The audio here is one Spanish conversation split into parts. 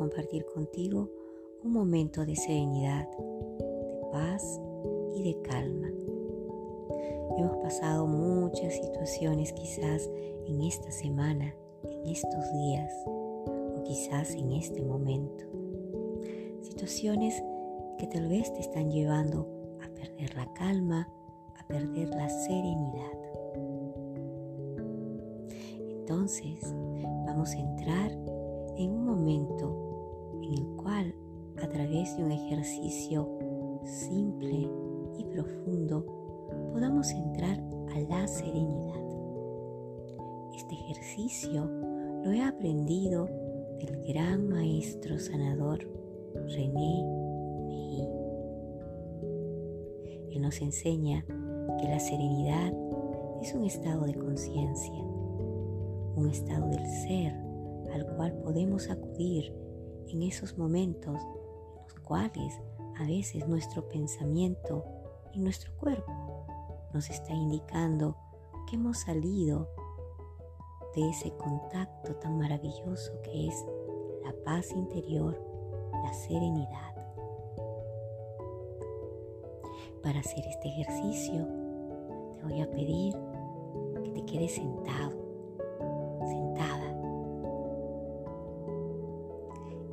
compartir contigo un momento de serenidad, de paz y de calma. Hemos pasado muchas situaciones quizás en esta semana, en estos días o quizás en este momento. Situaciones que tal vez te están llevando a perder la calma, a perder la serenidad. Entonces vamos a entrar en un momento en el cual a través de un ejercicio simple y profundo podamos entrar a la serenidad. Este ejercicio lo he aprendido del gran maestro sanador René Meí. Él nos enseña que la serenidad es un estado de conciencia, un estado del ser al cual podemos acudir en esos momentos en los cuales a veces nuestro pensamiento y nuestro cuerpo nos está indicando que hemos salido de ese contacto tan maravilloso que es la paz interior, la serenidad. Para hacer este ejercicio te voy a pedir que te quedes sentado,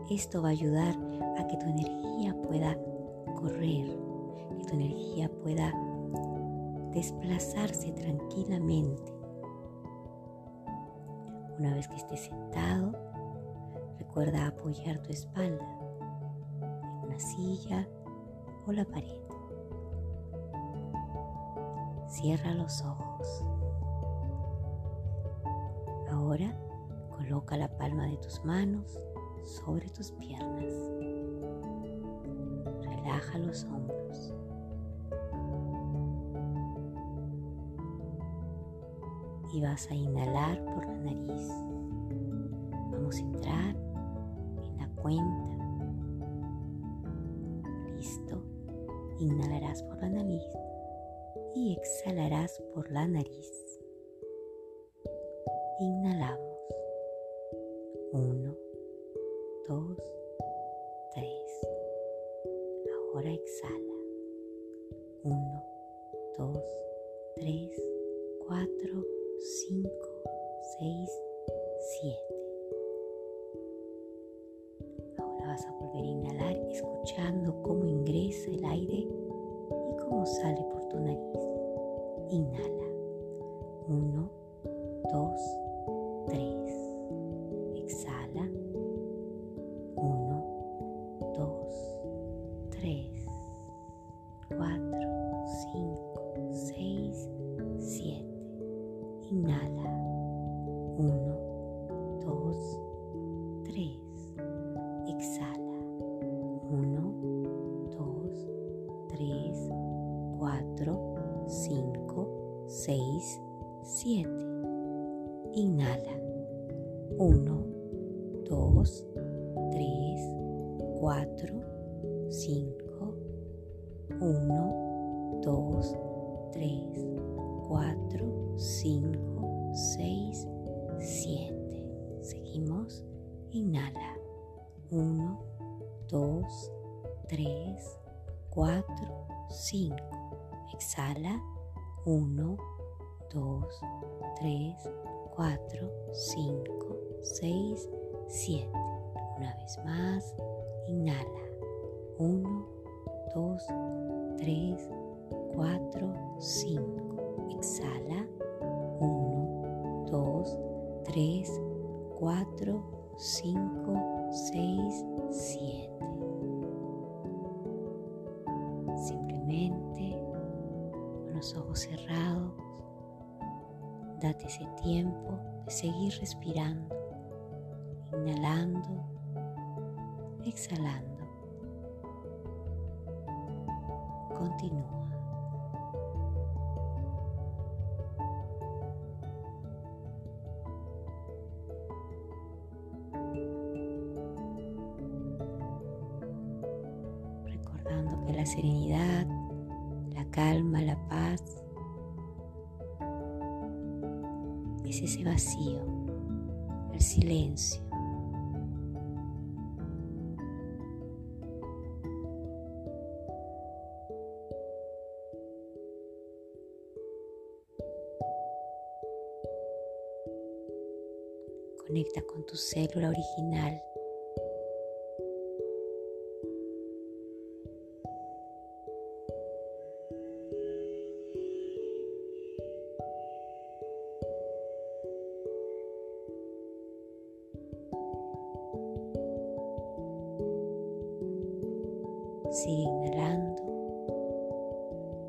Esto va a ayudar a que tu energía pueda correr, que tu energía pueda desplazarse tranquilamente. Una vez que estés sentado, recuerda apoyar tu espalda en una silla o la pared. Cierra los ojos. Ahora coloca la palma de tus manos sobre tus piernas. Relaja los hombros. Y vas a inhalar por la nariz. Vamos a entrar en la cuenta. Listo. Inhalarás por la nariz y exhalarás por la nariz. Inhalamos. Vas a volver a inhalar escuchando cómo ingresa el aire y cómo sale por tu nariz. Inhala. 3, 4, 5, 6, 7. Inhala. 1, 2, 3, 4, 5, 1, 2, 3, 4, 5, 6, 7. Seguimos. Inhala. 1, 2, 3, 4, 5. Exhala 1, 2, 3, 4, 5, 6, 7. Una vez más, inhala 1, 2, 3, 4, 5. Exhala 1, 2, 3, 4, 5, 6, 7. Ojos cerrados, date ese tiempo de seguir respirando, inhalando, exhalando. Continúa. Recordando que la serenidad, la calma, la paz. Es ese vacío, el silencio. Conecta con tu célula original. Sigue inhalando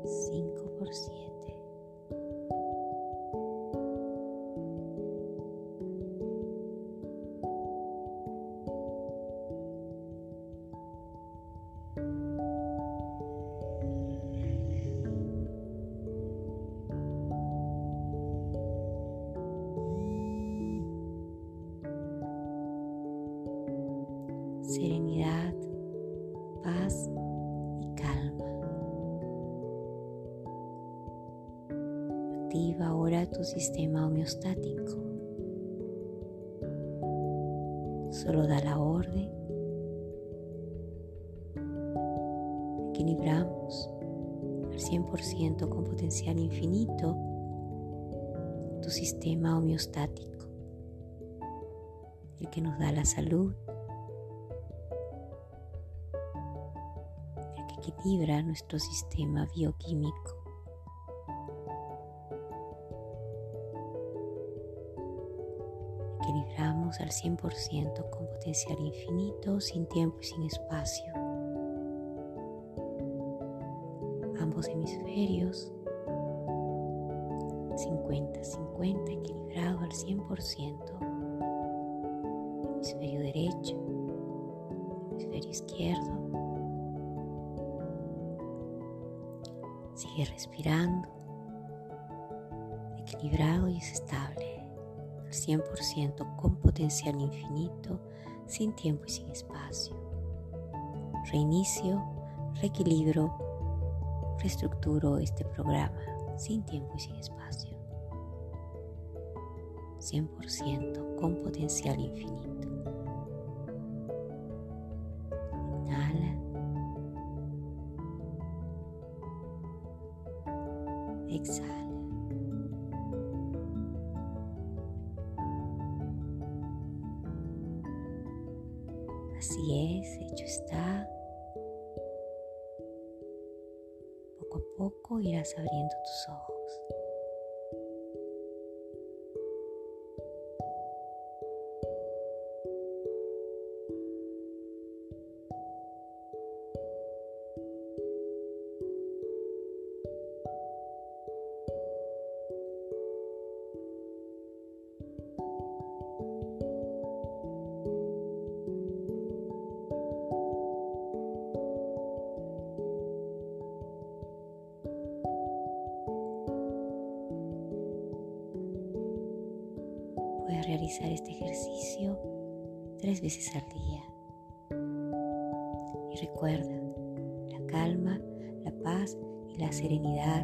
5 por 7. serenidad, Activa ahora tu sistema homeostático. Solo da la orden. Equilibramos al 100% con potencial infinito tu sistema homeostático, el que nos da la salud, equilibra nuestro sistema bioquímico. Equilibramos al 100% con potencial infinito, sin tiempo y sin espacio. Ambos hemisferios 50-50 equilibrado al 100%. Hemisferio derecho, hemisferio izquierdo. Sigue respirando, equilibrado y estable, 100% con potencial infinito, sin tiempo y sin espacio. Reinicio, reequilibro, reestructuro este programa sin tiempo y sin espacio. 100% con potencial infinito. Inhala. Exhala. Poco a poco irás abriendo tus ojos. Puedes realizar este ejercicio tres veces al día. Y recuerda, la calma, la paz y la serenidad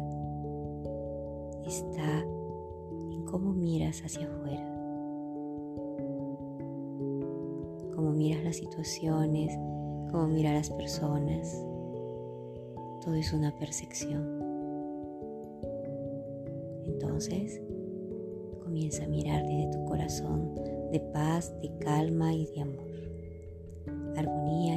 está en cómo miras hacia afuera, cómo miras las situaciones, cómo miras las personas. Todo es una percepción. Entonces, comienza a mirar desde tu corazón de paz, de calma y de amor. Armonía